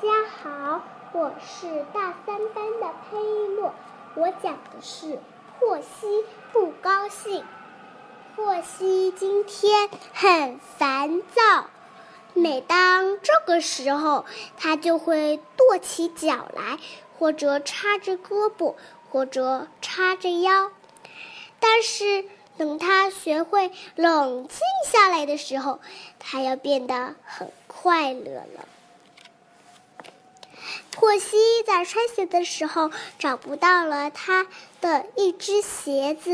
大家好，我是大三班的佩洛，我讲的是霍希不高兴。霍希今天很烦躁，每当这个时候，他就会跺起脚来，或者叉着胳膊，或者叉着腰。但是等他学会冷静下来的时候，他要变得很快乐了。珀西在穿鞋的时候找不到了他的一只鞋子，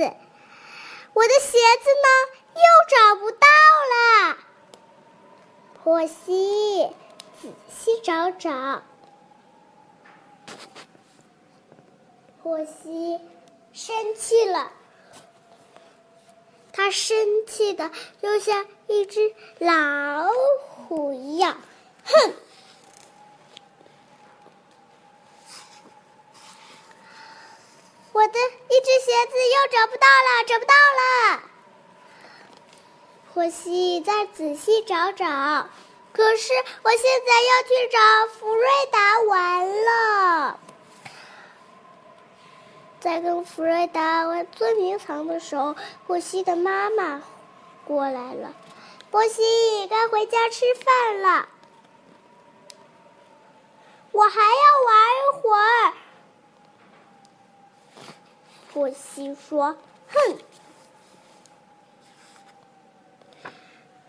我的鞋子呢？又找不到了。珀西仔细找找，珀西生气了，他生气的就像一只老虎一样，哼！我的子又找不到了，找不到了。霍希再仔细找找，可是我现在要去找福瑞达玩了。在跟福瑞达玩捉迷藏的时候，霍希的妈妈过来了。霍希该回家吃饭了，我还要玩一会儿。霍西说：“哼，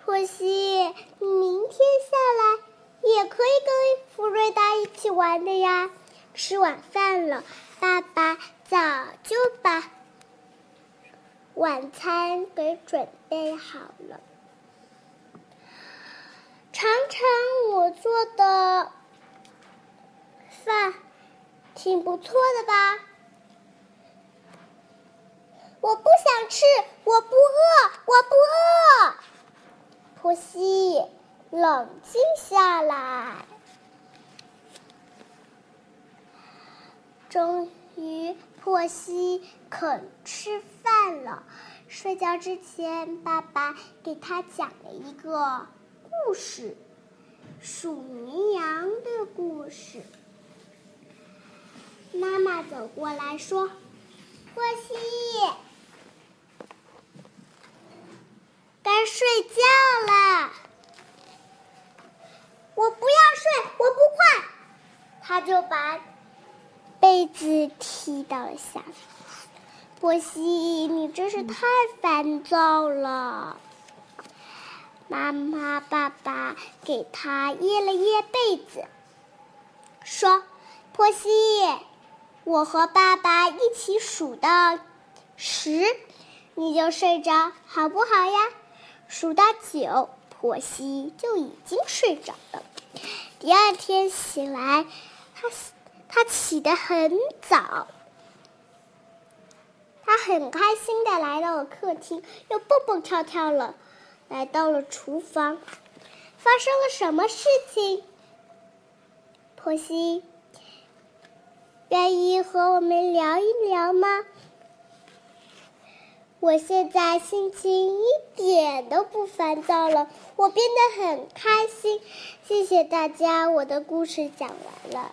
霍西，你明天下来也可以跟福瑞达一起玩的呀。吃晚饭了，爸爸早就把晚餐给准备好了。尝尝我做的饭，挺不错的吧？”我不想吃，我不饿，我不饿。婆西，冷静下来。终于，婆西肯吃饭了。睡觉之前，爸爸给他讲了一个故事——数绵羊的故事。妈妈走过来说：“波西。”该睡觉了，我不要睡，我不困。他就把被子踢到了下面。波西，你真是太烦躁了。妈妈、爸爸给他掖了掖被子，说：“波西，我和爸爸一起数到十，你就睡着，好不好呀？”数到九，婆媳就已经睡着了。第二天醒来，他他起得很早，他很开心的来到了客厅，又蹦蹦跳跳了，来到了厨房。发生了什么事情？婆媳，愿意和我们聊一聊吗？我现在心情一点都不烦躁了，我变得很开心。谢谢大家，我的故事讲完了。